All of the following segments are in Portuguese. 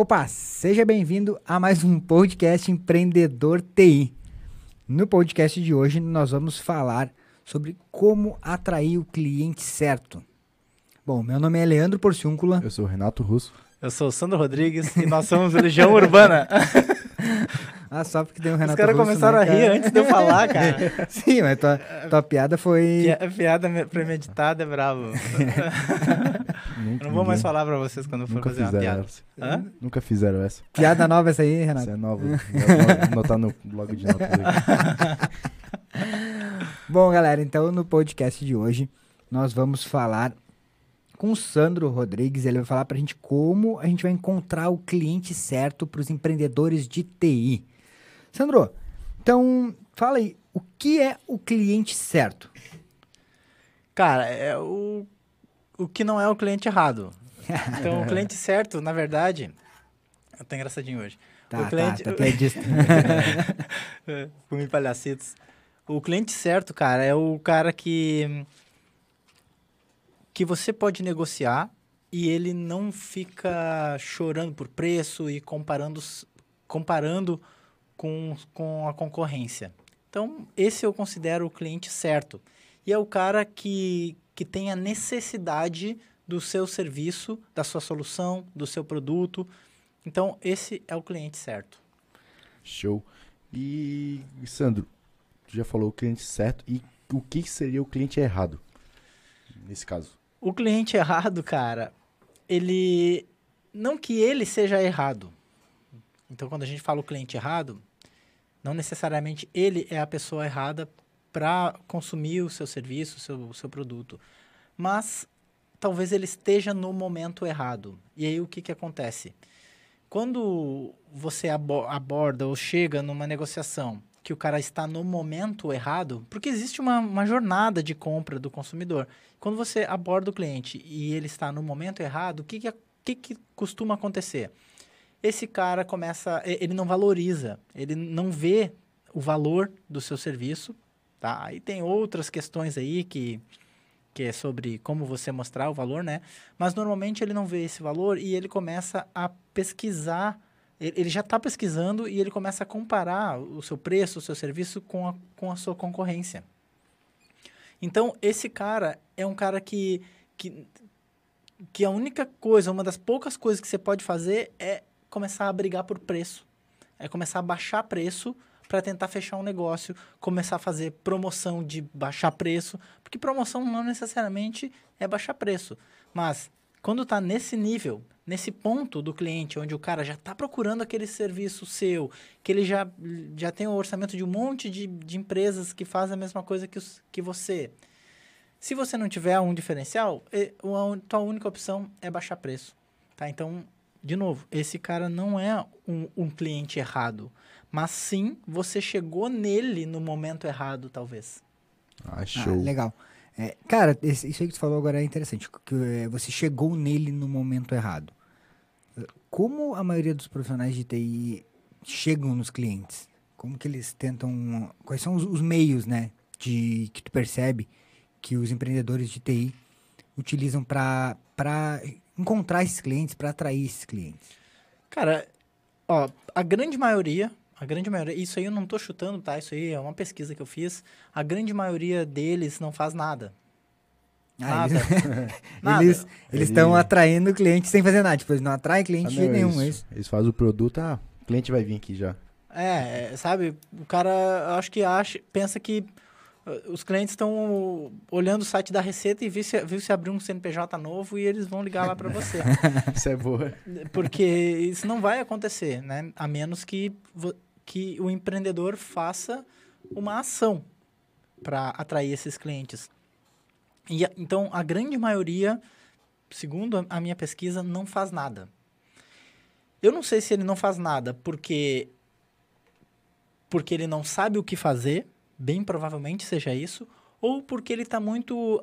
Opa, seja bem-vindo a mais um podcast Empreendedor TI. No podcast de hoje nós vamos falar sobre como atrair o cliente certo. Bom, meu nome é Leandro Porciúncula. Eu sou o Renato Russo. Eu sou o Sandro Rodrigues e nós somos Legião Urbana. Ah, só porque tem o Renato Os caras começaram né, a rir cara? antes de eu falar, cara. Sim, mas tua, tua piada foi... Pia- Piada me- premeditada é bravo. Nunca, Eu não vou mais falar pra vocês quando for Nunca fazer uma fizeram piada. essa. Hã? Nunca fizeram essa. Piada nova essa aí, Essa Renato? é nova. Vou anotar no blog de notas. Bom, galera, então no podcast de hoje nós vamos falar com o Sandro Rodrigues. Ele vai falar pra gente como a gente vai encontrar o cliente certo para os empreendedores de TI. Sandro, então fala aí, o que é o cliente certo? Cara, é o, o que não é o cliente errado. Então, o cliente certo, na verdade... Eu tô engraçadinho hoje. Tá, o cliente, tá, tá. Comi palhacitos. O cliente certo, cara, é o cara que que você pode negociar e ele não fica chorando por preço e comparando comparando com, com a concorrência. Então, esse eu considero o cliente certo. E é o cara que, que tem a necessidade do seu serviço, da sua solução, do seu produto. Então, esse é o cliente certo. Show. E, Sandro, tu já falou o cliente certo. E o que seria o cliente errado? Nesse caso. O cliente errado, cara, ele. Não que ele seja errado. Então, quando a gente fala o cliente errado, não necessariamente ele é a pessoa errada para consumir o seu serviço, o seu, o seu produto. Mas talvez ele esteja no momento errado. E aí o que, que acontece? Quando você abo- aborda ou chega numa negociação que o cara está no momento errado, porque existe uma, uma jornada de compra do consumidor. Quando você aborda o cliente e ele está no momento errado, o que, que, que, que costuma acontecer? Esse cara começa, ele não valoriza, ele não vê o valor do seu serviço, tá? Aí tem outras questões aí que, que é sobre como você mostrar o valor, né? Mas normalmente ele não vê esse valor e ele começa a pesquisar, ele ele já está pesquisando e ele começa a comparar o seu preço, o seu serviço com a, com a sua concorrência. Então, esse cara é um cara que, que, que a única coisa, uma das poucas coisas que você pode fazer é começar a brigar por preço. É começar a baixar preço para tentar fechar um negócio, começar a fazer promoção de baixar preço, porque promoção não necessariamente é baixar preço, mas quando está nesse nível, nesse ponto do cliente, onde o cara já está procurando aquele serviço seu, que ele já, já tem o orçamento de um monte de, de empresas que fazem a mesma coisa que, os, que você. Se você não tiver um diferencial, a tua única opção é baixar preço. Tá? Então, de novo, esse cara não é um, um cliente errado, mas sim você chegou nele no momento errado, talvez. Ah, Ah, show. legal. É, cara, esse- isso aí que tu falou agora é interessante. Que é, você chegou nele no momento errado. Como a maioria dos profissionais de TI chegam nos clientes? Como que eles tentam. Quais são os, os meios, né? De, que tu percebe que os empreendedores de TI utilizam para encontrar esses clientes, para atrair esses clientes? Cara, ó, a grande maioria, a grande maioria, isso aí eu não tô chutando, tá? Isso aí é uma pesquisa que eu fiz. A grande maioria deles não faz nada. Ah, Nada. eles-. Eles Ele- estão atraindo clientes sem fazer nada. Tipo, eles não atraem Ah, cliente não, de nenhum. eles, isso. eles fazem o produto, ah, o cliente vai vir aqui já. É, é, sabe? O cara, acho que acha, pensa que os clientes estão olhando o site da Receita e viu se, viu se abrir um CNPJ novo e eles vão ligar lá para você. Isso é boa. Porque isso não vai acontecer, né? A menos que, que o empreendedor faça uma ação para atrair esses clientes. E, então, a grande maioria, segundo a, a minha pesquisa, não faz nada. Eu não sei se ele não faz nada porque porque ele não sabe o que fazer, bem provavelmente seja isso, ou porque ele está muito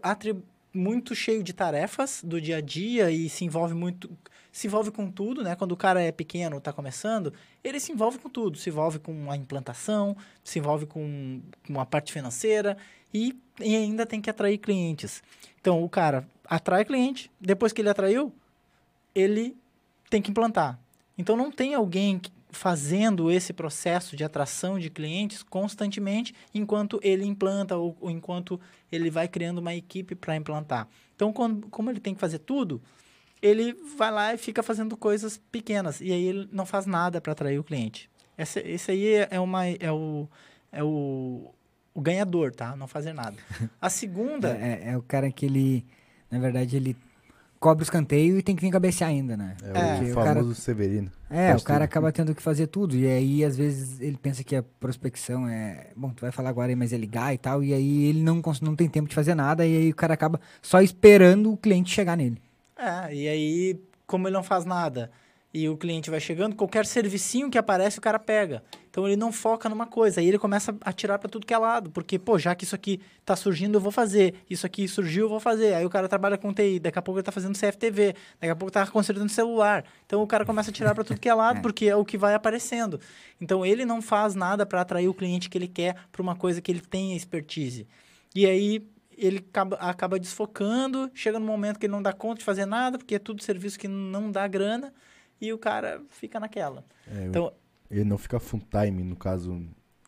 muito cheio de tarefas do dia a dia e se envolve muito se envolve com tudo, né? Quando o cara é pequeno, está começando, ele se envolve com tudo, se envolve com a implantação, se envolve com, com a parte financeira e, e ainda tem que atrair clientes. Então, o cara atrai cliente, depois que ele atraiu, ele tem que implantar. Então não tem alguém que- fazendo esse processo de atração de clientes constantemente enquanto ele implanta ou, ou enquanto ele vai criando uma equipe para implantar. Então, quando, como ele tem que fazer tudo, ele vai lá e fica fazendo coisas pequenas e aí ele não faz nada para atrair o cliente. Esse, esse aí é, é uma, é, o, é o, o ganhador, tá? Não fazer nada. A segunda... É, é- é o cara que ele, na verdade, ele cobra o escanteio e tem que vir cabecear ainda, né? É, É, Porque o famoso Severino. É, Faz o cara tudo. acaba tendo que fazer tudo. E aí, às vezes, ele pensa que a prospecção é. Bom, tu vai falar agora aí, mas é ligar e tal. E aí ele não, cons- não tem tempo de fazer nada. E aí o cara acaba só esperando o cliente chegar nele. É, e aí, como ele não faz nada e o cliente vai chegando, qualquer servicinho que aparece, o cara pega. Então ele não foca numa coisa, aí ele começa a tirar para tudo que é lado, porque, pô, já que isso aqui tá surgindo, eu vou fazer. Isso aqui surgiu, eu vou fazer. Aí o cara trabalha com TI, daqui a pouco ele tá fazendo CFTV, daqui a pouco tá consertando celular. Então o cara começa a tirar para tudo que é lado, É. porque é o que vai aparecendo. Então ele não faz nada para atrair o cliente que ele quer para uma coisa que ele tem expertise. E aí ele acaba, acaba desfocando, chega no momento que ele não dá conta de fazer nada, porque é tudo serviço que não dá grana, e o cara fica naquela. É, Então, Ele não fica full time, no caso,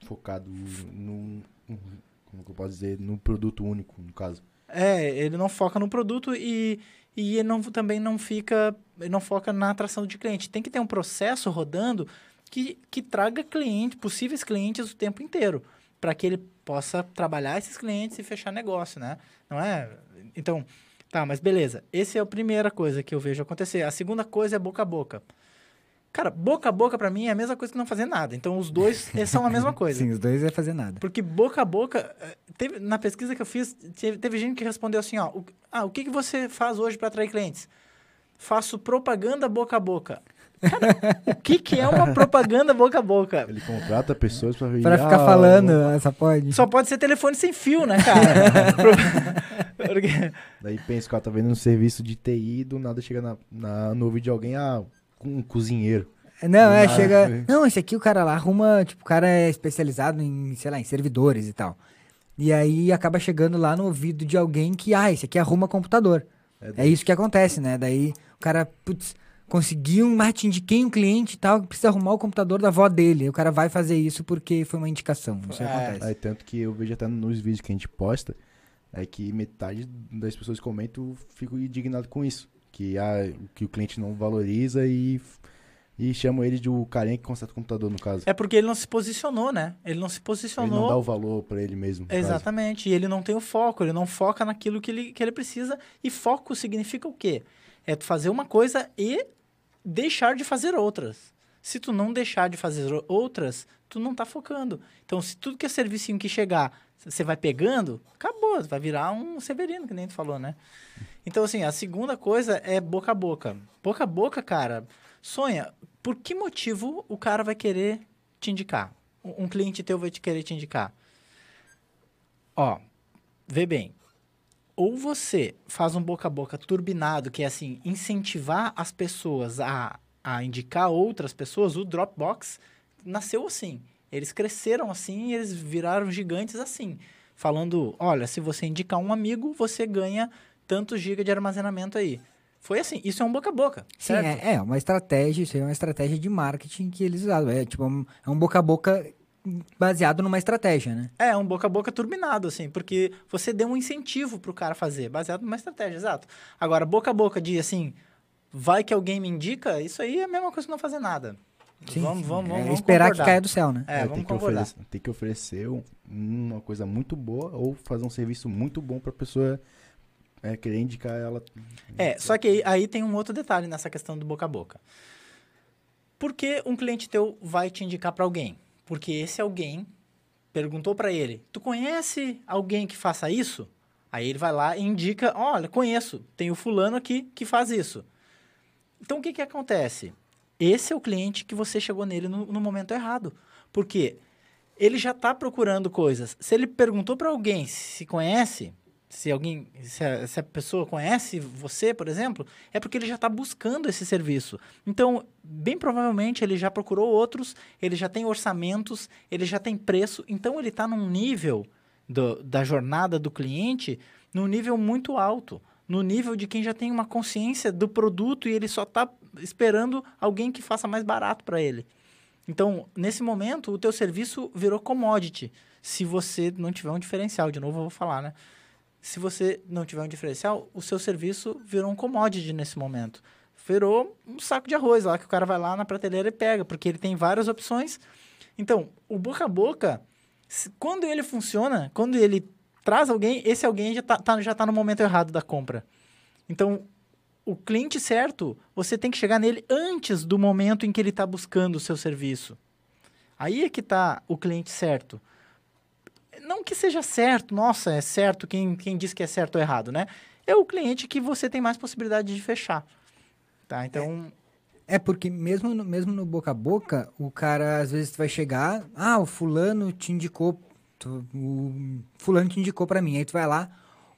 focado num. num- Como eu posso dizer? Num produto único, no caso. é, ele não foca no produto e, e ele não, também não fica, ele não foca na atração de cliente. Tem que ter um processo rodando que, que traga clientes, possíveis clientes o tempo inteiro, para que ele possa trabalhar esses clientes e fechar negócio, né? Não é? Então, tá, mas beleza. Essa é a primeira coisa que eu vejo acontecer. A segunda coisa é boca a boca. Cara, boca a boca para mim é a mesma coisa que não fazer nada. Então, os dois são a mesma coisa. Sim, os dois é fazer nada. Porque boca a boca, eh, teve, na pesquisa que eu fiz, teve, teve gente que respondeu assim, ó, o, ah, o que, que você faz hoje para atrair clientes? Faço propaganda boca a boca. Cara, o que, que é uma propaganda boca a boca? Ele contrata pessoas pra vir. Pra ficar "Ah, falando, essa pode. Só pode ser telefone sem fio, né, cara? Porque- Daí pensa o cara tá vendo um serviço de TI e do nada chega na, na, no ouvido de alguém, ah, com um cozinheiro. Não, é, Ah, chega. é. Não, esse aqui o cara lá arruma. Tipo, o cara é especializado em, sei lá, em servidores e tal. E aí acaba chegando lá no ouvido de alguém que, ah, esse aqui arruma computador. É isso que acontece, né? Daí o cara, putz, conseguiu um marketing de quem um cliente e tal, que precisa arrumar o computador da avó dele. E o cara vai fazer isso porque foi uma indicação. Isso É. acontece. Aí, tanto que eu vejo até nos vídeos que a gente posta, é que metade das pessoas que comentam fico indignado com isso. Que, ah, que o cliente não valoriza e, e chama ele de o carinha que conserta o computador, no caso. É porque ele não se posicionou, né? Ele não se Ele posicionou. não dá o valor pra ele mesmo. no caso. Exatamente. E ele não tem o foco, ele não foca naquilo que ele, que ele precisa. E foco significa o quê? É tu fazer uma coisa e deixar de fazer outras. Se tu não deixar de fazer outras, tu não tá focando. Então, se tudo que é servicinho que chegar, você vai pegando, acabou, vai virar um Severino, que nem tu falou, né? Então, assim, a segunda coisa é boca a boca. Boca a boca, cara, sonha, por que motivo o cara vai querer te indicar? Um cliente teu vai te querer te indicar? Ó, vê bem. Ou você faz um boca a boca turbinado, que é assim, incentivar as pessoas a, a indicar outras pessoas, o Dropbox nasceu assim. Eles cresceram assim e eles viraram gigantes assim. Falando, olha, se você indicar um amigo, você ganha tantos gigas de armazenamento aí. Foi assim, isso é um boca a boca, Sim, é, é uma estratégia, isso é uma estratégia de marketing que eles usaram. É tipo, é um boca a boca baseado numa estratégia, né? É, um boca a boca turbinado, assim, porque você deu um incentivo pro cara fazer, baseado numa estratégia, exato. Agora, boca a boca de, assim, vai que alguém me indica, isso aí é a mesma coisa que não fazer nada. Sim, vamos, sim. vamos, É vamos, vamos esperar concordar. que caia do céu, né? É, É, vamos tem, que oferecer, tem que oferecer um- uma coisa muito boa ou fazer um serviço muito bom pra pessoa é, querer indicar ela. É, só que aí, aí tem um outro detalhe nessa questão do boca a boca. Por que um cliente teu vai te indicar para alguém? Porque esse alguém perguntou para ele: "Tu conhece alguém que faça isso?" Aí ele vai lá e indica: "Olha, conheço, tem o fulano aqui que faz isso." Então o que que acontece? Esse é o cliente que você chegou nele no, no momento errado. Porque ele já está procurando coisas. Se ele perguntou para alguém se conhece, se alguém, se a, se a pessoa conhece você, por exemplo, é porque ele já está buscando esse serviço. Então, bem provavelmente ele já procurou outros, ele já tem orçamentos, ele já tem preço. Então, ele está num nível do- da jornada do cliente, num nível muito alto. no nível de quem já tem uma consciência do produto e ele só está esperando alguém que faça mais barato para ele. Então, nesse momento, o teu serviço virou commodity. Se você não tiver um diferencial, de novo eu vou falar, né? Se você não tiver um diferencial, o seu serviço virou um commodity nesse momento. Virou um saco de arroz lá que o cara vai lá na prateleira e pega, porque ele tem várias opções. Então, o boca a boca, quando ele funciona, quando ele traz alguém, esse alguém já está tá, já tá no momento errado da compra. Então, o cliente certo, você tem que chegar nele antes do momento em que ele está buscando o seu serviço. Aí é que está o cliente certo. Não que seja certo, nossa, é certo, quem, quem diz que é certo ou errado, né? É o cliente que você tem mais possibilidade de fechar. Tá? Então. É, é porque mesmo no, mesmo no boca a boca, o cara às vezes vai chegar, ah, o fulano te indicou tu, o fulano te indicou para mim. Aí tu vai lá,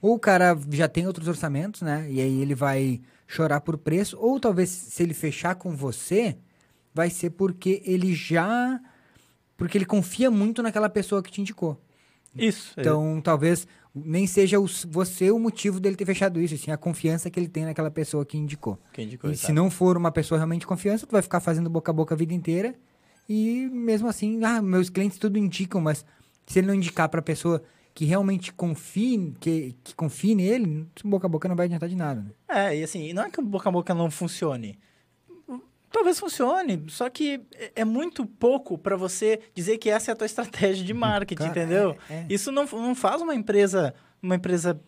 ou o cara já tem outros orçamentos, né? E aí ele vai chorar por preço, ou talvez se ele fechar com você, vai ser porque ele já porque ele confia muito naquela pessoa que te indicou. Isso. É. Então, é. talvez nem seja o, você o motivo dele ter fechado isso, sim a confiança que ele tem naquela pessoa que indicou. Que indicou e se não for uma pessoa realmente de confiança, tu vai ficar fazendo boca a boca a vida inteira e mesmo assim, ah, meus clientes tudo indicam, mas se ele não indicar para a pessoa que realmente confie, que, que confie nele, boca a boca não vai adiantar de nada. Né? É, e assim, não é que o boca a boca não funcione. Talvez funcione, só que é, é muito pouco para você dizer que essa é a tua estratégia de marketing, Cara, entendeu? É, é. Isso não, não faz uma empresa, uma empresa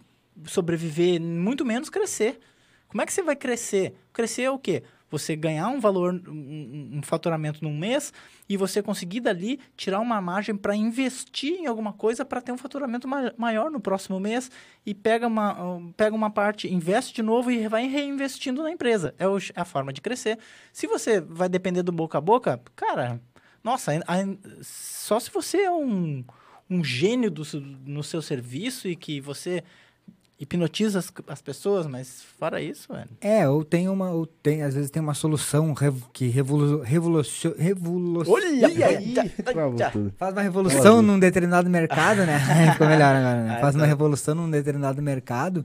sobreviver, muito menos crescer. Como é que você vai crescer? Crescer é o quê? Você ganhar um valor, um, um faturamento num mês e você conseguir dali tirar uma margem para investir em alguma coisa para ter um faturamento ma maior no próximo mês e pega uma, pega uma parte, investe de novo e vai reinvestindo na empresa. É, o, é a forma de crescer. Se você vai depender do boca a boca, cara, nossa, só se você é um, um gênio do, no seu serviço e que você hipnotiza as, as pessoas, mas fora isso, velho. É, ou tem uma, ou tem, às vezes tem uma solução rev, que revoluciona, revoluciona, revoluciona, Olha aí! Faz uma revolução num determinado mercado, né? Ficou melhor agora, né? Faz uma revolução num determinado mercado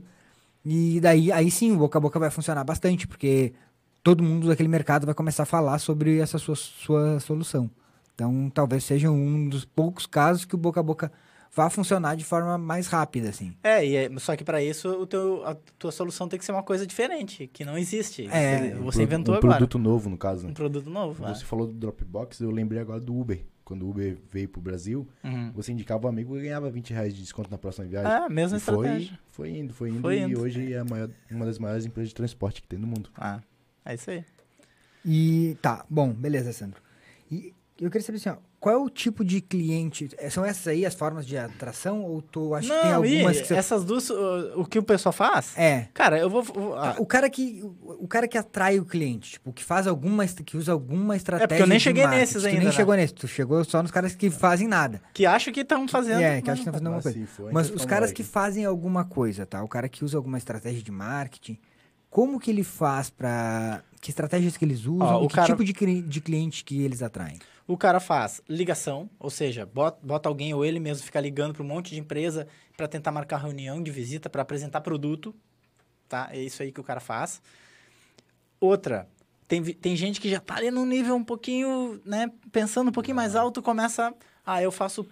e daí, aí sim, o boca a boca vai funcionar bastante, porque todo mundo daquele mercado vai começar a falar sobre essa sua, sua solução. Então, talvez seja um dos poucos casos que o boca a boca vá funcionar de forma mais rápida, assim. É, e é, só que para isso o teu, a tua solução tem que ser uma coisa diferente, que não existe. É, você, inventou um agora. Um produto novo, no caso. Um produto novo. Você é. falou do Dropbox, eu lembrei agora do Uber. Quando o Uber veio pro Brasil, uhum. você indicava um amigo e ganhava 20 reais de desconto na próxima viagem. Ah, mesma e estratégia. Foi, foi indo, foi indo. Foi e indo. hoje é maior, uma das maiores empresas de transporte que tem no mundo. Ah, é isso aí. E tá, bom, beleza, Sandro. E eu queria saber assim, ó, qual é o tipo de cliente? É, são essas aí as formas de atração? Ou tu acha não, que tem algumas que você... essas duas, o, o, que o pessoal faz? É. Cara, eu vou. vou ah. O cara que o cara que atrai o cliente, tipo, que faz alguma que usa alguma estratégia. É porque eu nem cheguei marketing. nesses ainda. Tu nem né? chegou nesse, tu chegou só nos caras que fazem nada. Que acham que estão fazendo. É, que acham que estão fazendo alguma coisa. Mas os caras que fazem alguma coisa, tá? O cara que usa alguma estratégia de marketing, como que ele faz para que estratégias que eles usam, Ó, o que cara... tipo de, de cliente que eles atraem? O cara faz ligação, ou seja, bota, bota alguém ou ele mesmo fica ligando para um monte de empresa para tentar marcar reunião de visita para apresentar produto, tá? É isso aí que o cara faz. Outra, tem, tem gente que já tá ali num nível um pouquinho, né, pensando um pouquinho mais alto, começa, ah, eu faço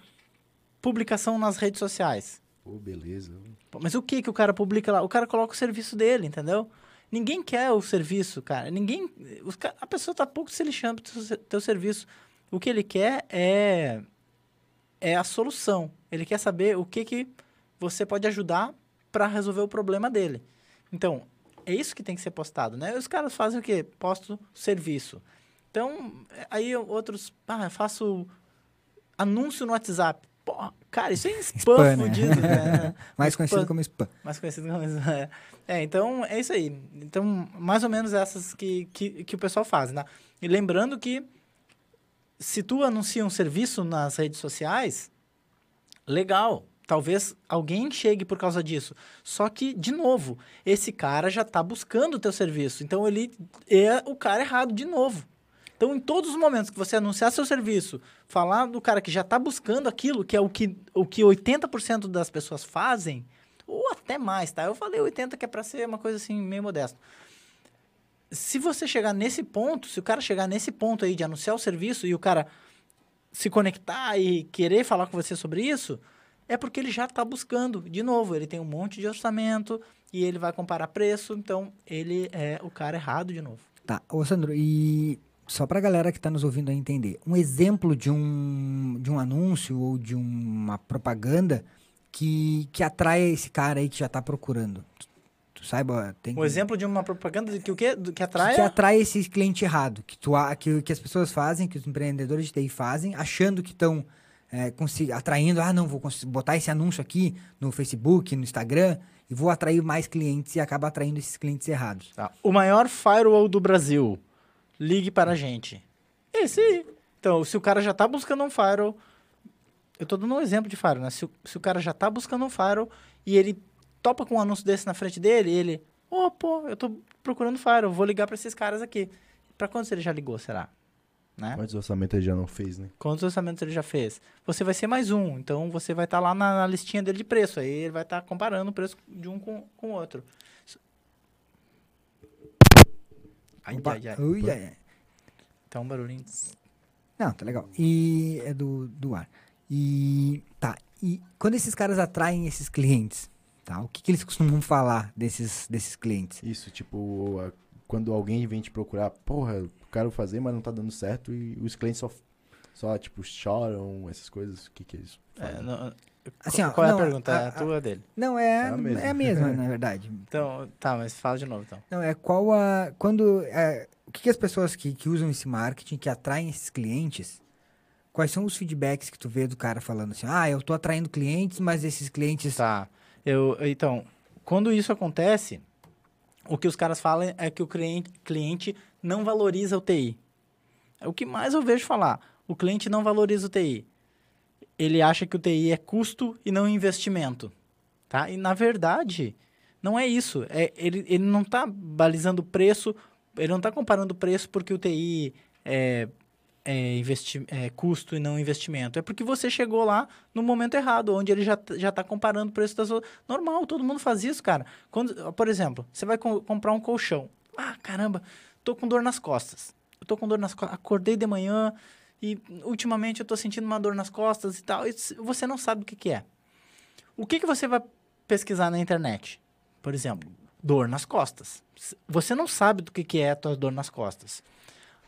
publicação nas redes sociais. Pô, beleza. Mas o que que o cara publica lá? O cara coloca o serviço dele, entendeu? Ninguém quer o serviço, cara. Ninguém. Os, a pessoa tá pouco se lixando pro teu, teu serviço. O que ele quer é, é a solução. Ele quer saber o que, que você pode ajudar para resolver o problema dele. Então, é isso que tem que ser postado, né? Os caras fazem o quê? Posto serviço. Então, aí outros, ah, faço anúncio no WhatsApp. Pô, cara, isso é spam, spam fudido, né? né? Mais conhecido como spam. Mais conhecido como spam. É. é, então é isso aí. Então, mais ou menos essas que, que, que o pessoal faz, né? E lembrando que se tu anuncia um serviço nas redes sociais, legal. Talvez alguém chegue por causa disso. Só que, de novo, esse cara já está buscando o teu serviço. Então, ele é o cara errado de novo. Então, em todos os momentos que você anunciar seu serviço, falar do cara que já está buscando aquilo, que é o que, o que 80% das pessoas fazem, Ou até mais, tá? Eu falei 80 que é para ser uma coisa assim meio modesto. Se você chegar nesse ponto, se o cara chegar nesse ponto aí de anunciar o serviço e o cara se conectar e querer falar com você sobre isso, é porque ele já está buscando. De novo, ele tem um monte de orçamento e ele vai comparar preço, então ele é o cara errado de novo. Tá, ô Sandro, e só para a galera que está nos ouvindo entender, um exemplo de um, de um anúncio ou de uma propaganda que, que atrai esse cara aí que já está procurando. Tu saiba, tem Um exemplo de uma propaganda que o quê? Do- Que atrai? que atrai esse cliente errado, que, tu, que, que as pessoas fazem, que os empreendedores de TI fazem, achando que estão atraindo, ah, não, vou botar esse anúncio aqui no Facebook, no Instagram, e vou atrair mais clientes e acaba atraindo esses clientes errados. Tá. O maior firewall do Brasil. Ligue para a gente. Esse aí. Então, se o cara já está buscando um firewall... Eu tô dando um exemplo de firewall, né? Se, o- se o cara já está buscando um firewall e ele topa com um anúncio desse na frente dele, ele... Ô, pô, eu tô procurando firewall, vou ligar para esses caras aqui. Para quantos ele já ligou, será? Né? Quantos orçamentos ele já não fez, né? Quantos orçamentos ele já fez? Você vai ser mais um, então você vai estar lá na, na listinha dele de preço. Aí ele vai estar comparando o preço de um com com o outro. Ai, Opa, ai, ai. ui, ai, ai. Então um barulhinho. Não, tá legal. E é do, do ar. E tá. E quando esses caras atraem esses clientes, tá? O que, que eles costumam falar desses, desses clientes? Isso, tipo, a- quando alguém vem te procurar, porra, eu quero fazer, mas não tá dando certo, e os clientes só, só tipo, choram, essas coisas, o que que eles É, não- Assim, ó, qual é não, a pergunta? a- é a a- tua ou a dele? Não, é, É a mesma. é a mesma, na verdade. Então, tá, mas fala de novo então. Não, é qual a. Quando. é, o que, que as pessoas que, que usam esse marketing, que atraem esses clientes, quais são os feedbacks que tu vê do cara falando assim, ah, eu tô atraindo clientes, mas esses clientes. Tá. Eu, então, quando isso acontece, o que os caras falam é que o cliente, não valoriza o TI. É o que mais eu vejo falar. O cliente não valoriza o TI. Ele acha que o TI é custo e não investimento. Tá? E, na verdade, não é isso. É, ele, ele não está balizando o preço, ele não está comparando o preço porque o TI é, é, investi é custo e não investimento. É porque você chegou lá no momento errado, onde ele já, já está comparando o preço das outras. Normal, todo mundo faz isso, cara. Quando, por exemplo, você vai co- comprar um colchão. Ah, caramba, tô com dor nas costas. Eu tô com dor nas costas. Acordei de manhã e ultimamente eu tô sentindo uma dor nas costas e tal. E você não sabe o que, que é. O que, que você vai pesquisar na internet? Por exemplo, dor nas costas. Você não sabe do que, que é a tua dor nas costas.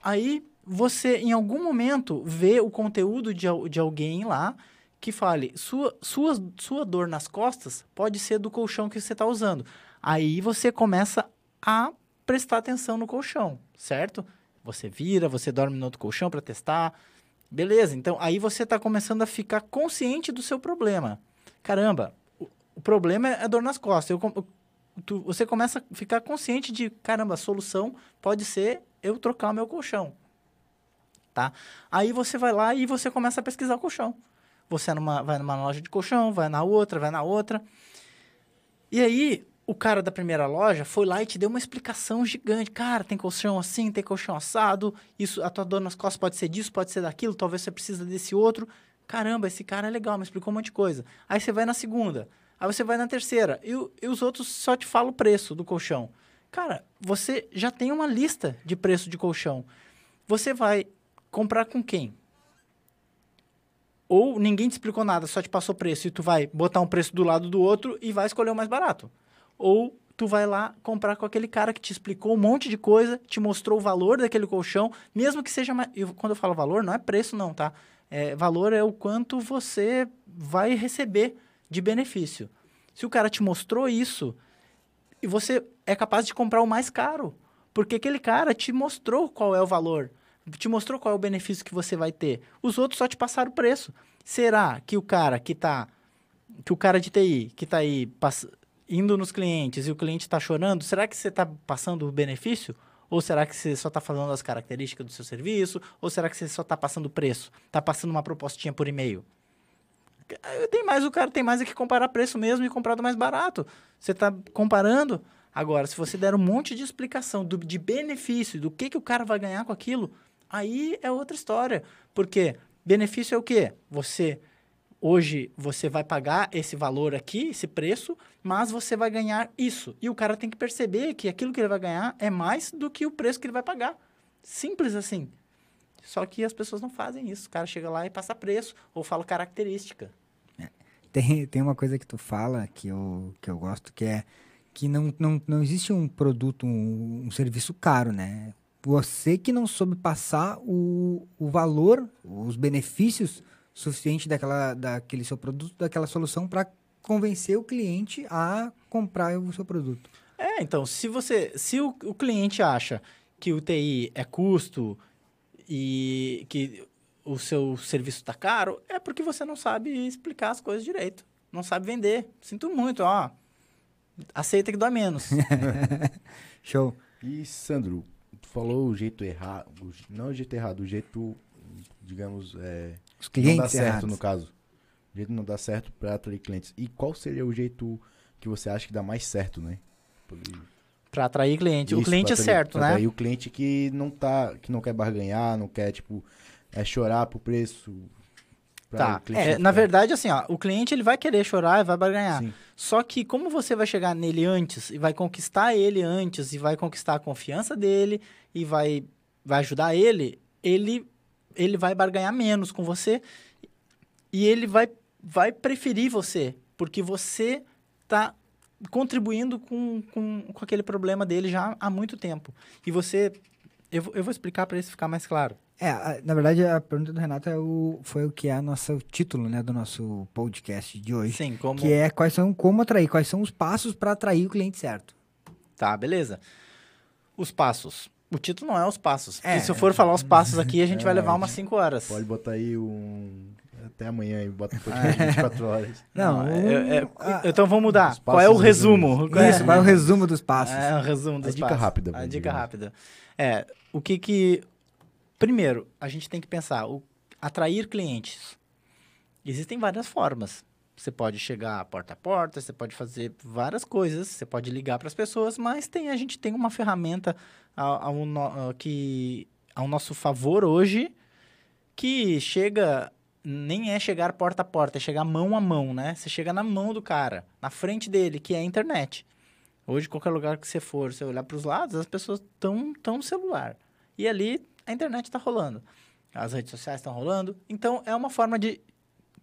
Aí você, em algum momento, vê o conteúdo de, de alguém lá que fale, sua, sua, sua dor nas costas pode ser do colchão que você está usando. Aí você começa a prestar atenção no colchão, certo? Você vira, você dorme no outro colchão para testar. Beleza, então aí você está começando a ficar consciente do seu problema. Caramba, o, o problema é dor nas costas. Eu- tu- você começa a ficar consciente de, caramba, a solução pode ser eu trocar o meu colchão. Tá? Aí você vai lá e você começa a pesquisar o colchão. Você numa, vai numa loja de colchão, vai na outra, vai na outra. E aí, o cara da primeira loja foi lá e te deu uma explicação gigante. Cara, tem colchão assim, tem colchão assado, isso, a tua dor nas costas pode ser disso, pode ser daquilo, talvez você precisa desse outro. Caramba, esse cara é legal, me explicou um monte de coisa. Aí você vai na segunda, aí você vai na terceira, e, e os outros só te falam o preço do colchão. Cara, você já tem uma lista de preço de colchão. Você vai comprar com quem? Ou ninguém te explicou nada, só te passou preço e tu vai botar um preço do lado do outro e vai escolher o mais barato. Ou tu vai lá comprar com aquele cara que te explicou um monte de coisa, te mostrou o valor daquele colchão, mesmo que seja mais... eu- quando eu falo valor, não é preço não, tá? É, valor é o quanto você vai receber de benefício. Se o cara te mostrou isso, e você é capaz de comprar o mais caro, porque aquele cara te mostrou qual é o valor, te mostrou qual é o benefício que você vai ter. Os outros só te passaram o preço. Será que o cara que tá que o cara de TI que tá aí pass- indo nos clientes e o cliente está chorando, será que você está passando o benefício? Ou será que você só está falando as características do seu serviço? Ou será que você só está passando o preço? Está passando uma propostinha por e-mail? Tem mais, o cara tem mais é que comparar preço mesmo e comprar do mais barato. Você está comparando. Agora, se você der um monte de explicação do, de benefício, do que, que o cara vai ganhar com aquilo, aí é outra história. Porque benefício é o quê? Você hoje você vai pagar esse valor aqui, esse preço, mas você vai ganhar isso. E o cara tem que perceber que aquilo que ele vai ganhar é mais do que o preço que ele vai pagar. Simples assim. Só que as pessoas não fazem isso. O cara chega lá e passa preço ou fala característica. Tem, tem uma coisa que tu fala que eu, que eu gosto, que é que não, não, não existe um produto, um, um serviço caro, né? Você que não soube passar o, o valor, os benefícios suficiente daquela, daquele seu produto, daquela solução para convencer o cliente a comprar o seu produto. É, então, se você, se o, o cliente acha que o TI é custo e que o seu serviço está caro, é porque você não sabe explicar as coisas direito. Não sabe vender. Sinto muito, ó. Aceita que dá menos. Show. E, Sandro, falou o jeito errado. Não o jeito errado, o jeito, digamos, é, Os que não clientes dá certo, errados. no caso. O jeito não dá certo para atrair clientes. E qual seria o jeito que você acha que dá mais certo, né? para atrair cliente. o Isso, cliente pra é atrair- certo, pra né? atrair o cliente que não tá, que não quer barganhar, não quer, tipo, é chorar pro preço. Tá. É, na verdade, assim, ó, o cliente ele vai querer chorar e vai barganhar. Sim. Só que como você vai chegar nele antes e vai conquistar ele antes e vai conquistar a confiança dele e vai, vai ajudar ele, ele ele vai barganhar menos com você e ele vai, vai preferir você, porque você tá contribuindo com, com, com aquele problema dele já há muito tempo. E você... Eu, vou- eu vou explicar para isso ficar mais claro. É, a- na verdade, a pergunta do Renato é o, foi o que é a nossa, o título né, do nosso podcast de hoje. Sim, como... Que é quais são, como atrair, quais são os passos para atrair o cliente certo. Tá, beleza. Os passos. O título não é os passos. É. se eu for falar os passos aqui, a gente vai É, levar a umas gente 5 horas. Pode botar aí um. Até amanhã e bota um podcast de 24 horas. Não, é- é- o- a- então vamos mudar. Qual é o resumo? Qual é- Isso, qual é o resumo dos passos? É, o resumo dos A dica passos. rápida, A dica rápida. É, o que que... Primeiro, a gente tem que pensar, o, atrair clientes. Existem várias formas. Você pode chegar porta a porta, você pode fazer várias coisas, você pode ligar para as pessoas, mas tem, a gente tem uma ferramenta ao, ao ao que, ao nosso favor hoje que chega, nem é chegar porta a porta, é chegar mão a mão, né? Você chega na mão do cara, na frente dele, que é a internet. Hoje, qualquer lugar que você for, você olhar para os lados, as pessoas estão tão no celular. E ali a internet está rolando. As redes sociais estão rolando. Então, é uma forma de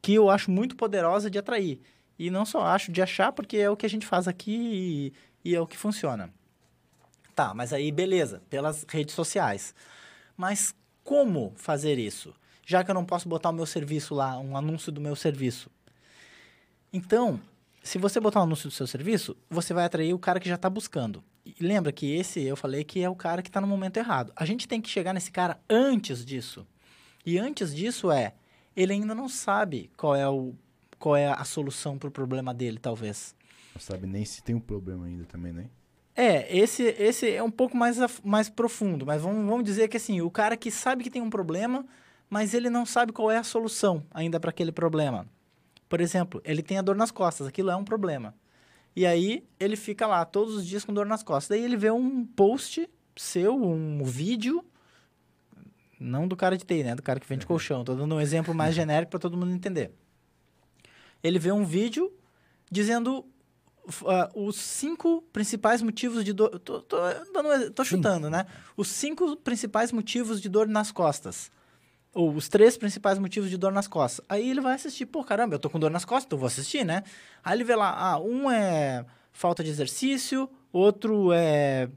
que eu acho muito poderosa de atrair. E não só acho de achar, porque é o que a gente faz aqui e, e é o que funciona. Tá, mas aí beleza, pelas redes sociais. Mas como fazer isso? Já que eu não posso botar o meu serviço lá, um anúncio do meu serviço. Então, se você botar um anúncio do seu serviço, você vai atrair o cara que já está buscando. E lembra que esse eu falei que é o cara que está no momento errado. A gente tem que chegar nesse cara antes disso. E antes disso é, ele ainda não sabe qual é, o, qual é a solução para o problema dele, talvez. Não sabe nem se tem um problema ainda também, né? É, esse, esse é um pouco mais, mais profundo, mas vamos, vamos dizer que assim, o cara que sabe que tem um problema, mas ele não sabe qual é a solução ainda para aquele problema. Por exemplo, ele tem a dor nas costas, aquilo é um problema. E aí ele fica lá todos os dias com dor nas costas. Daí ele vê um post seu, um vídeo, não do cara de TI, né? Do cara que vende colchão. Tô dando um exemplo mais genérico para todo mundo entender. Ele vê um vídeo dizendo ah, os cinco principais motivos de dor. Tô, tô, ex- tô chutando, né? Os cinco principais motivos de dor nas costas. Os três principais motivos de dor nas costas. Aí ele vai assistir, pô, caramba, eu tô com dor nas costas, então vou assistir, né? Aí ele vê lá, ah, um é falta de exercício, outro é,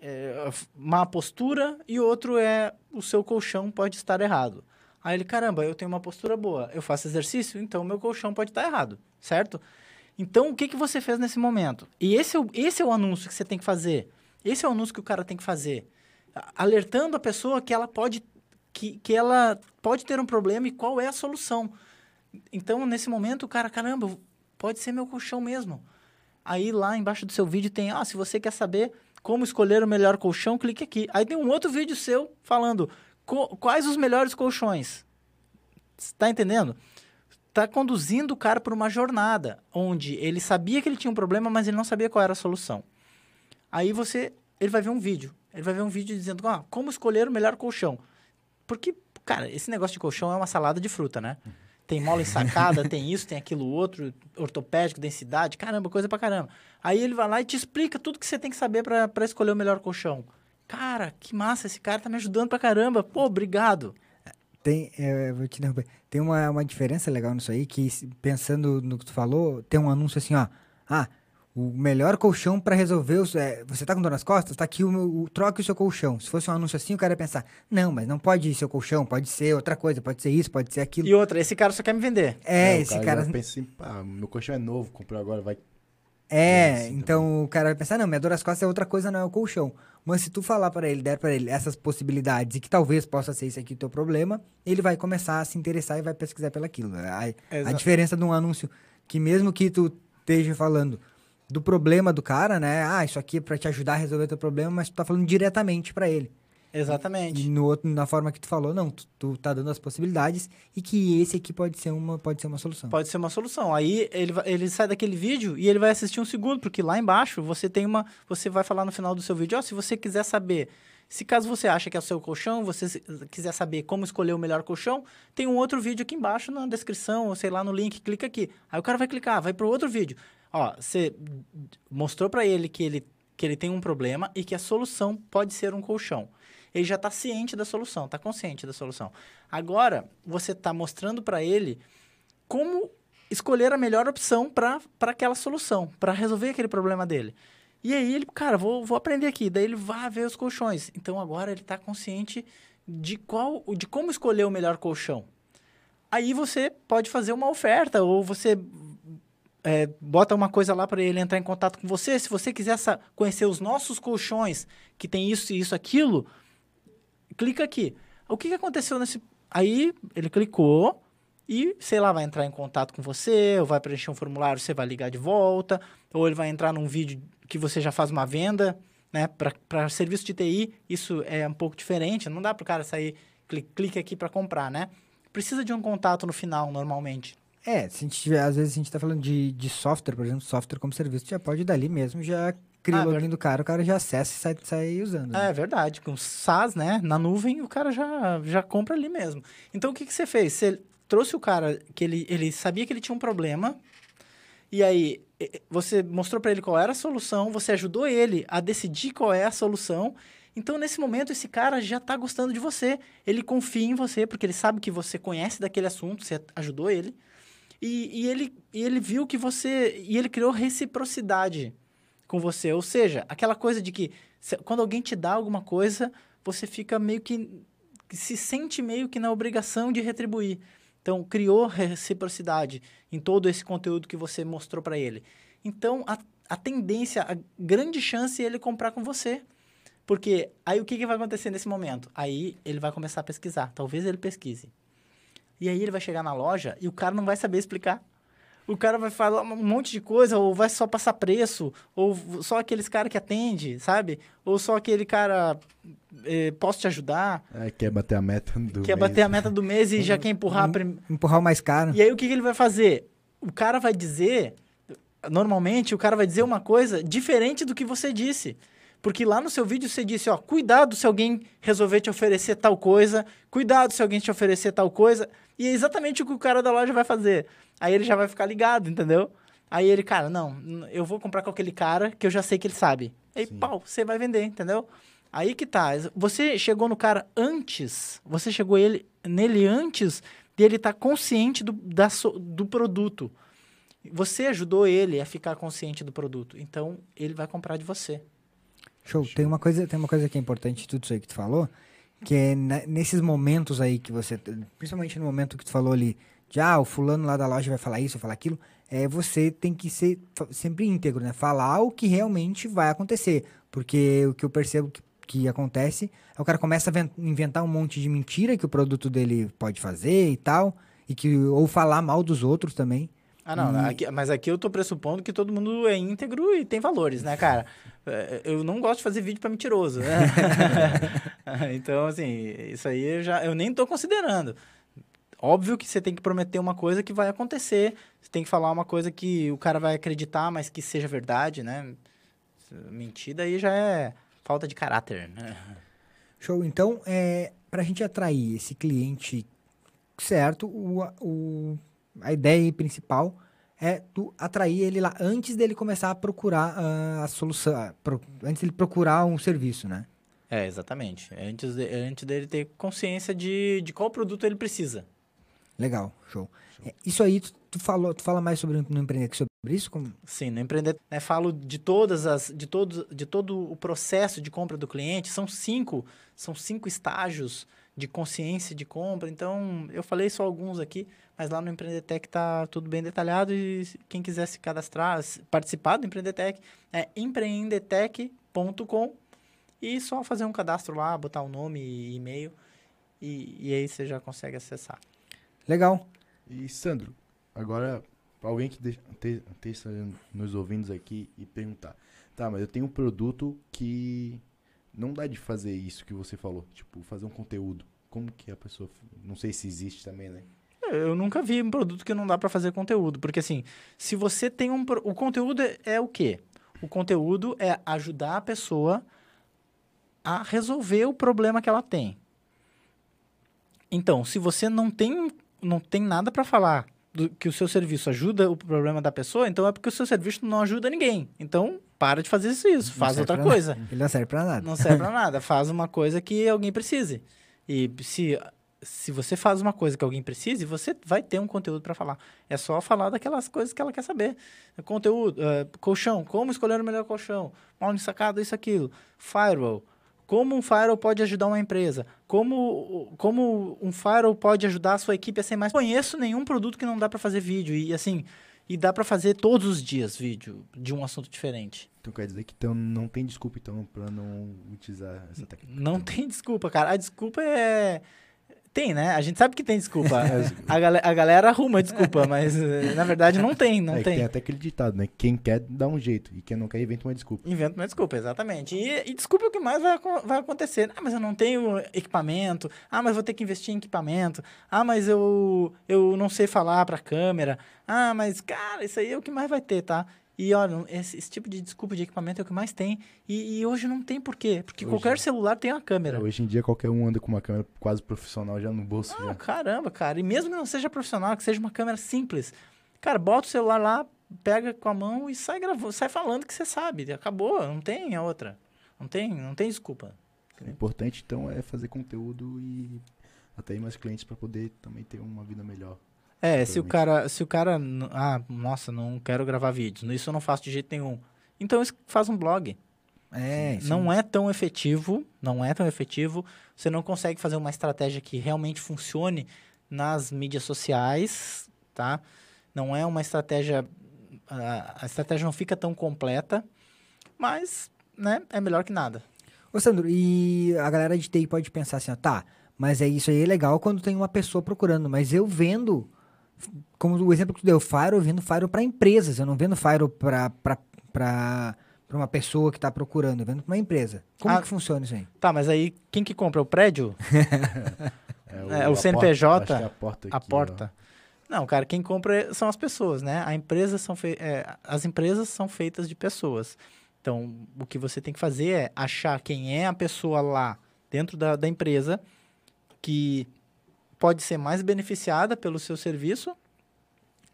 é má postura e outro é o seu colchão pode estar errado. Aí ele, caramba, eu tenho uma postura boa, eu faço exercício, então meu colchão pode estar errado, certo? Então, o que, que você fez nesse momento? E esse é, o, esse é o anúncio que você tem que fazer. Esse é o anúncio que o cara tem que fazer. Alertando a pessoa que ela pode que, que ela pode ter um problema e qual é a solução. Então, nesse momento, o cara, caramba, pode ser meu colchão mesmo. Aí lá embaixo do seu vídeo tem, ah, se você quer saber como escolher o melhor colchão, clique aqui. Aí tem um outro vídeo seu falando quais os melhores colchões. Está entendendo? Está conduzindo o cara por uma jornada onde ele sabia que ele tinha um problema, mas ele não sabia qual era a solução. Aí você, ele vai ver um vídeo. Ele vai ver um vídeo dizendo, ah, como escolher o melhor colchão. Porque, cara, esse negócio de colchão é uma salada de fruta, né? tem mola ensacada, tem isso, tem aquilo outro, ortopédico, densidade, caramba, coisa pra caramba. Aí ele vai lá e te explica tudo que você tem que saber para escolher o melhor colchão. Cara, que massa, esse cara tá me ajudando pra caramba. Pô, obrigado. Tem, é, vou te interromper. Tem uma, uma diferença legal nisso aí, que pensando no que tu falou, tem um anúncio assim, ó. Ah, o melhor colchão para resolver os. É, você tá com dor nas costas? Tá aqui o, o, troque o seu colchão. Se fosse um anúncio assim, o cara ia pensar: não, mas não pode ser o colchão, pode ser outra coisa, pode ser isso, pode ser aquilo. E outra, esse cara só quer me vender. É, é esse cara. cara... pensa assim: pá, meu colchão é novo, comprei agora, vai é, assim, então também. o cara vai pensar, não, minha dor nas costas é outra coisa, não é o colchão. Mas se tu falar para ele, der para ele essas possibilidades e que talvez possa ser isso aqui o teu problema, ele vai começar a se interessar e vai pesquisar pelaquilo. A, a diferença de um anúncio que mesmo que tu esteja falando do problema do cara, né? Ah, isso aqui é para te ajudar a resolver teu problema, mas tu tá falando diretamente para ele. Exatamente. E no outro, na forma que tu falou, não, tu, tu tá dando as possibilidades e que esse aqui pode ser uma, pode ser uma solução. Pode ser uma solução. Aí ele, ele sai daquele vídeo e ele vai assistir um segundo, porque lá embaixo você tem uma. Você vai falar no final do seu vídeo, ó, oh, se você quiser saber. Se caso você acha que é o seu colchão, você quiser saber como escolher o melhor colchão, tem um outro vídeo aqui embaixo na descrição, ou sei lá, no link, clica aqui. Aí o cara vai clicar, vai para outro vídeo. Ó, você mostrou para ele que ele que ele tem um problema e que a solução pode ser um colchão ele já está ciente da solução, está consciente da solução. Agora, você está mostrando para ele como escolher a melhor opção para aquela solução, para resolver aquele problema dele. E aí ele, cara, vou, vou aprender aqui. Daí ele vai ver os colchões. Então agora ele está consciente de qual, de como escolher o melhor colchão. Aí você pode fazer uma oferta ou você é, bota uma coisa lá para ele entrar em contato com você. Se você quiser conhecer os nossos colchões que tem isso e isso aquilo, clica aqui. O que, que aconteceu nesse. Aí ele clicou e, sei lá, vai entrar em contato com você, ou vai preencher um formulário, você vai ligar de volta, ou ele vai entrar num vídeo que você já faz uma venda, né? Para serviço de TI, isso é um pouco diferente. Não dá para o cara sair, clique, clique aqui para comprar, né? Precisa de um contato no final, normalmente. É, se a gente tiver, às vezes a gente está falando de, de software, por exemplo, software como serviço, já pode dali mesmo já cria ah, o login do cara, o cara já acessa e sai, sai usando. Né? É verdade. Com SaaS, né? Na nuvem, o cara já, já compra ali mesmo. Então, o que, que você fez? Você trouxe o cara que ele, ele sabia que ele tinha um problema, e aí você mostrou para ele qual era a solução, você ajudou ele a decidir qual é a solução. Então, nesse momento, esse cara já está gostando de você. Ele confia em você, porque ele sabe que você conhece daquele assunto, você ajudou ele. E, e ele, e ele viu que você. E ele criou reciprocidade com você. Ou seja, aquela coisa de que se, quando alguém te dá alguma coisa, você fica meio que, se sente meio que na obrigação de retribuir. Então, criou reciprocidade em todo esse conteúdo que você mostrou para ele. Então, a, a tendência, a grande chance é ele comprar com você. Porque aí o que, que vai acontecer nesse momento? Aí ele vai começar a pesquisar. Talvez ele pesquise. E aí ele vai chegar na loja e o cara não vai saber explicar o cara vai falar um monte de coisa, ou vai só passar preço, ou só aqueles caras que atende, sabe? Ou só aquele cara, eh, posso te ajudar? É, quer bater a meta do Quer mês. bater a meta do mês e já quer empurrar... Prim... Empurrar o mais caro. E aí o que, que ele vai fazer? O cara vai dizer, normalmente o cara vai dizer uma coisa diferente do que você disse. Porque lá no seu vídeo você disse, ó, cuidado se alguém resolver te oferecer tal coisa, cuidado se alguém te oferecer tal coisa. E é exatamente o que o cara da loja vai fazer. Aí ele já vai ficar ligado, entendeu? Aí ele, cara, não, eu vou comprar com aquele cara que eu já sei que ele sabe. Aí, Sim. pau, você vai vender, entendeu? Aí que tá. Você chegou no cara antes, você chegou ele, nele antes de ele estar tá consciente do, da, do produto. Você ajudou ele a ficar consciente do produto. Então, ele vai comprar de você. Show. Show. Tem, uma coisa, tem uma coisa que é importante tudo isso aí que tu falou, que é nesses momentos aí que você, principalmente no momento que tu falou ali, de ah, o fulano lá da loja vai falar isso, vai falar aquilo, é, você tem que ser sempre íntegro, né? Falar o que realmente vai acontecer. Porque o que eu percebo que, que acontece é o cara começa a inventar um monte de mentira que o produto dele pode fazer e tal, e que ou falar mal dos outros também. Ah, não, e... aqui, mas aqui eu tô pressupondo que todo mundo é íntegro e tem valores, né, cara? É, eu não gosto de fazer vídeo para mentiroso, né? então, assim, isso aí eu, já, eu nem tô considerando. Óbvio que você tem que prometer uma coisa que vai acontecer. Você tem que falar uma coisa que o cara vai acreditar, mas que seja verdade, né? Mentira aí já é falta de caráter, né? Show. Então, é, para a gente atrair esse cliente certo, o, o, a ideia principal é tu atrair ele lá antes dele começar a procurar uh, a solução, uh, pro, antes dele procurar um serviço, né? É, exatamente. Antes, de, antes dele ter consciência de, de qual produto ele precisa. Legal, show. show. É, isso aí, tu, tu, falou, tu fala mais sobre no empreender sobre isso? Como... Sim, no empreender, né, falo de todas as, de todo, de todo o processo de compra do cliente. São cinco, são cinco estágios de consciência de compra. Então, eu falei só alguns aqui, mas lá no Empreendetec está tudo bem detalhado e quem quiser se cadastrar, participar do Empreendetec, é empreendetec.com e só fazer um cadastro lá, botar o um nome e e-mail e, e aí você já consegue acessar. Legal. E Sandro, agora alguém que esteja nos ouvindo aqui e perguntar, tá, mas eu tenho um produto que não dá de fazer isso que você falou, tipo, fazer um conteúdo. Como que a pessoa, não sei se existe também, né? Eu nunca vi um produto que não dá para fazer conteúdo, porque assim, se você tem um o conteúdo é, é o quê? O conteúdo é ajudar a pessoa a resolver o problema que ela tem. Então, se você não tem não tem nada para falar do, que o seu serviço ajuda o problema da pessoa, então é porque o seu serviço não ajuda ninguém. Então, para de fazer isso, isso. faz outra coisa. Nada. Ele não serve para nada. Não serve para nada. Faz uma coisa que alguém precise. E se, se você faz uma coisa que alguém precise, você vai ter um conteúdo para falar. É só falar daquelas coisas que ela quer saber. Conteúdo, uh, colchão, como escolher o melhor colchão, mal ensacado, isso, aquilo. Firewall, como um firewall pode ajudar uma empresa? Como, como um firewall pode ajudar a sua equipe a ser mais... Conheço nenhum produto que não dá para fazer vídeo. E assim, e dá para fazer todos os dias vídeo de um assunto diferente. Então quer dizer que então, não tem desculpa então para não utilizar essa técnica? Não tem desculpa, cara. A desculpa é tem, né? A gente sabe que tem desculpa. a, gal a galera arruma desculpa, mas eh, na verdade não tem, não é, tem. Tem até aquele ditado, né? Quem quer dá um jeito e quem não quer inventa uma desculpa. Inventa uma desculpa, exatamente. E, e desculpa o que mais vai, vai acontecer. Ah, mas eu não tenho equipamento. Ah, mas vou ter que investir em equipamento. Ah, mas eu, eu não sei falar pra câmera. Ah, mas, cara, isso aí é o que mais vai ter, tá? E olha, esse, esse, tipo de desculpa de equipamento é o que mais tem. E, e hoje não tem por quê? Porque hoje, qualquer celular tem uma câmera. É, hoje em dia qualquer um anda com uma câmera quase profissional já no bolso. Ah, já. caramba, cara. E mesmo que não seja profissional, que seja uma câmera simples. Cara, bota o celular lá, pega com a mão e sai gravando, sai falando que você sabe. Acabou, não tem a outra. Não tem, não tem desculpa. O importante então é fazer conteúdo e atrair mais clientes para poder também ter uma vida melhor. É, se o cara, se o cara, ah, nossa, não quero gravar vídeos, isso eu não faço de jeito nenhum. Então faz um blog. É, sim. não é tão efetivo, não é tão efetivo. Você não consegue fazer uma estratégia que realmente funcione nas mídias sociais, tá? Não é uma estratégia, a, a estratégia não fica tão completa, mas, né, é melhor que nada. Ô Sandro, e a galera de TI pode pensar assim, ó, tá, mas é isso aí é legal quando tem uma pessoa procurando, mas eu vendo como o exemplo que tu deu, Fire, eu vendo Fire para empresas, eu não vendo Fire para uma pessoa que está procurando, eu vendo para uma empresa. Como ah, que funciona isso aí? Tá, mas aí quem que compra? O prédio? é, o, é, o CNPJ? Porta, a porta. Aqui, a porta. Não, cara, quem compra são as pessoas, né? A empresa são. É, as empresas são feitas de pessoas. Então, o que você tem que fazer é achar quem é a pessoa lá dentro da, da empresa que pode ser mais beneficiada pelo seu serviço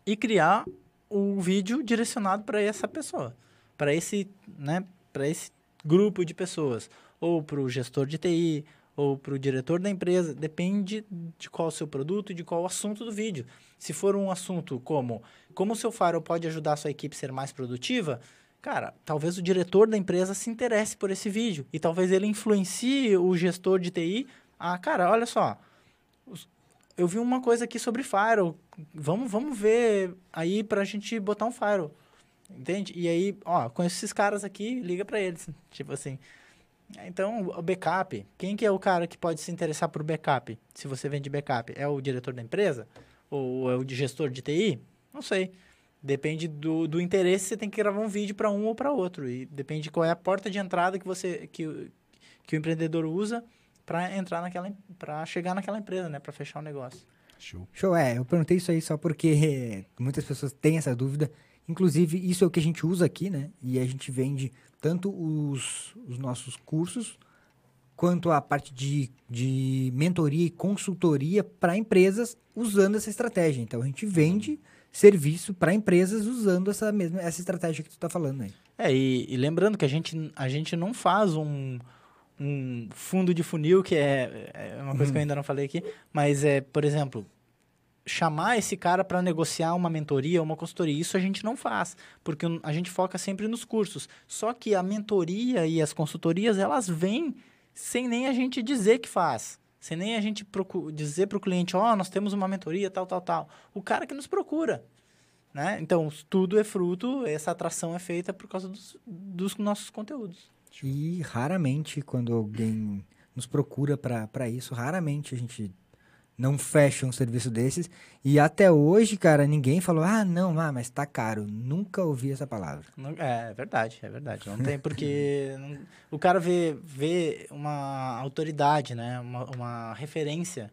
e criar o vídeo direcionado para essa pessoa, para esse, né, para esse grupo de pessoas, ou para o gestor de TI, ou para o diretor da empresa, depende de qual o seu produto e de qual o assunto do vídeo. Se for um assunto como como o seu firewall pode ajudar a sua equipe a ser mais produtiva, cara, talvez o diretor da empresa se interesse por esse vídeo e talvez ele influencie o gestor de TI a, cara, olha só, eu vi uma coisa aqui sobre Firewall. Vamos, vamos ver aí pra gente botar um Firewall. Entende? E aí, ó, conheço esses caras aqui, liga para eles. Tipo assim. Então, o backup. Quem que é o cara que pode se interessar por backup? Se você vende backup, é o diretor da empresa? Ou é o gestor de TI? Não sei. Depende do, do interesse, você tem que gravar um vídeo para um ou para outro. E depende de qual é a porta de entrada que você que, que o empreendedor usa para entrar naquela para chegar naquela empresa, né, para fechar o negócio. Show. Show, é, eu perguntei isso aí só porque muitas pessoas têm essa dúvida. Inclusive, isso é o que a gente usa aqui, né? E a gente vende tanto os, os nossos cursos quanto a parte de, de mentoria e consultoria para empresas usando essa estratégia. Então a gente vende serviço para empresas usando essa mesma essa estratégia que tu está falando aí. É, e, e, lembrando que a gente, a gente não faz um, um fundo de funil, que é, é uma coisa uhum. que eu uhum. ainda não falei aqui, mas é, por exemplo, chamar esse cara para negociar uma mentoria, uma consultoria. Isso a gente não faz, porque a gente foca sempre nos cursos. Só que a mentoria e as consultorias, elas vêm sem nem a gente dizer que faz. Sem nem a gente dizer para o cliente, ó, oh, nós temos uma mentoria, tal, tal, tal. O cara que nos procura. Né? Então, tudo é fruto, essa atração é feita por causa dos, dos nossos conteúdos. E raramente, quando alguém nos procura para isso, raramente a gente não fecha um serviço desses. E até hoje, cara, ninguém falou, ah, não, ah, mas tá caro. Nunca ouvi essa palavra. É, é verdade, é verdade. Não tem porque não, o cara vê, vê uma autoridade, né? Uma, uma referência.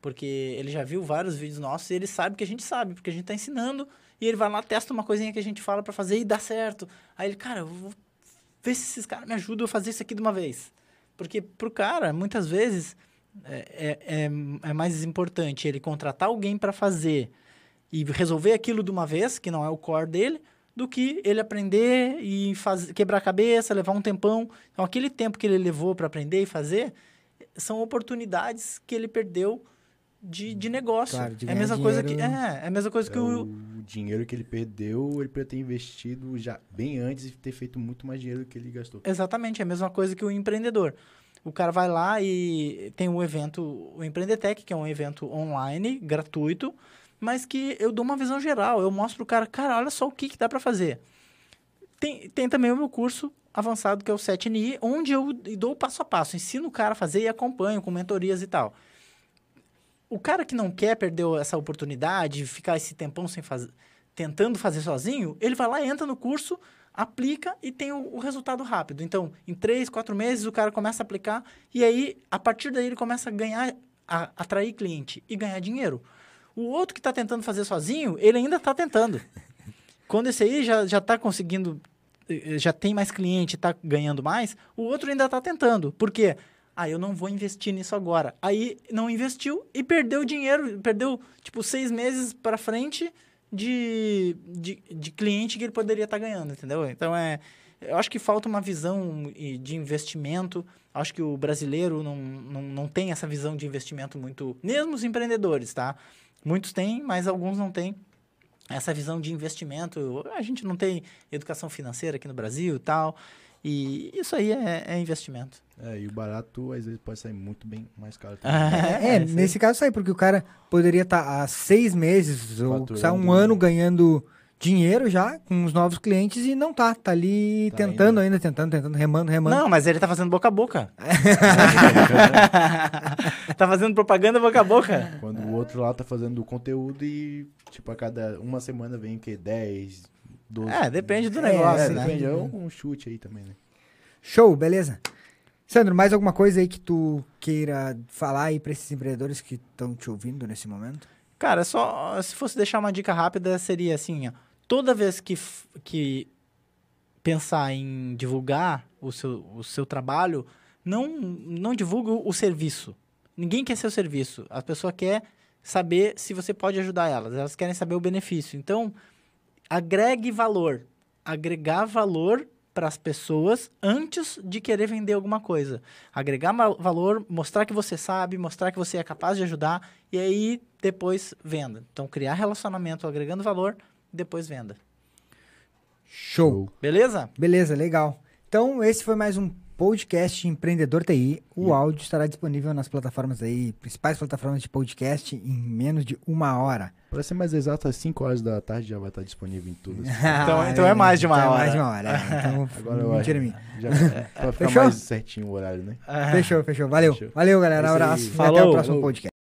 Porque ele já viu vários vídeos nossos e ele sabe que a gente sabe, porque a gente tá ensinando e ele vai lá, testa uma coisinha que a gente fala para fazer e dá certo. Aí ele, cara, eu vou ver se esses caras me ajudam a fazer isso aqui de uma vez. Porque pro cara, muitas vezes é, é, é, é mais importante ele contratar alguém para fazer e resolver aquilo de uma vez, que não é o core dele, do que ele aprender e faz, quebrar a cabeça, levar um tempão. Então, aquele tempo que ele levou para aprender e fazer são oportunidades que ele perdeu de, de negócio. Claro, de é a mesma dinheiro, coisa que é, é a mesma coisa que é o... o dinheiro que ele perdeu, ele poderia ter investido já bem antes e ter feito muito mais dinheiro do que ele gastou. Exatamente, é a mesma coisa que o empreendedor. O cara vai lá e tem o evento, o Empreendetec, que é um evento online, gratuito, mas que eu dou uma visão geral. Eu mostro o cara, cara, olha só o que, que dá para fazer. Tem, tem também o meu curso avançado, que é o 7NI, onde eu dou passo a passo, ensino o cara a fazer e acompanho com mentorias e tal. O cara que não quer perder essa oportunidade, ficar esse tempão sem fazer, tentando fazer sozinho, ele vai lá, entra no curso, aplica e tem o, o, resultado rápido. Então, em três, quatro meses, o cara começa a aplicar e aí, a partir daí, ele começa a ganhar, a atrair cliente e ganhar dinheiro. O outro que está tentando fazer sozinho, ele ainda está tentando. Quando esse aí já está conseguindo, eh, já tem mais cliente, está ganhando mais, o outro ainda está tentando. Por quê? Ah, eu não vou investir nisso agora. Aí não investiu e perdeu dinheiro, perdeu tipo seis meses para frente de, de, de cliente que ele poderia estar tá ganhando, entendeu? Então, é, eu acho que falta uma visão de investimento. Acho que o brasileiro não, não, não tem essa visão de investimento muito. Mesmo os empreendedores, tá? Muitos têm, mas alguns não têm essa visão de investimento. A gente não tem educação financeira aqui no Brasil e tal. E isso aí é, é, investimento. É, e o barato às vezes pode sair muito bem mais caro. é, é nesse caso sai, porque o cara poderia estar tá há seis meses ou tá um ano ganhando dinheiro já com os novos clientes e não tá. Tá ali tá tentando ainda. ainda. tentando, tentando, remando, remando. Não, mas ele tá fazendo boca a boca. tá fazendo propaganda boca a boca. Quando o outro lá tá fazendo conteúdo e, tipo, a cada uma semana vem o quê? 10, 12. É, depende do negócio, é, né? Depende, é um, um chute aí também, né? Show, beleza. Sandro, mais alguma coisa aí que tu queira falar aí para esses empreendedores que estão te ouvindo nesse momento? Cara, só se fosse deixar uma dica rápida, seria assim, ó, toda vez que, que pensar em divulgar o seu, o seu trabalho, não, não divulgue o serviço. Ninguém quer seu serviço. A pessoa quer saber se você pode ajudar elas. Elas querem saber o benefício. Então, agregue valor. Agregar valor para as pessoas antes de querer vender alguma coisa. Agregar valor, mostrar que você sabe, mostrar que você é capaz de ajudar e aí depois venda. Então, criar relacionamento agregando valor, depois venda. Show. Beleza? Beleza, legal. Então, esse foi mais um podcast Empreendedor TI. O yeah. áudio estará disponível nas plataformas aí, principais plataformas de podcast, em menos de uma hora. Para ser mais exato, às 5 horas da tarde já vai estar disponível em tudo. então, então é mais de uma então hora. É mais de uma hora. É. Então, Agora eu mentira. Já, pra ficar fechou? mais certinho o horário, né? Fechou, fechou. Valeu. Fechou. Valeu, galera. Um abraço. Falou. Até o próximo podcast.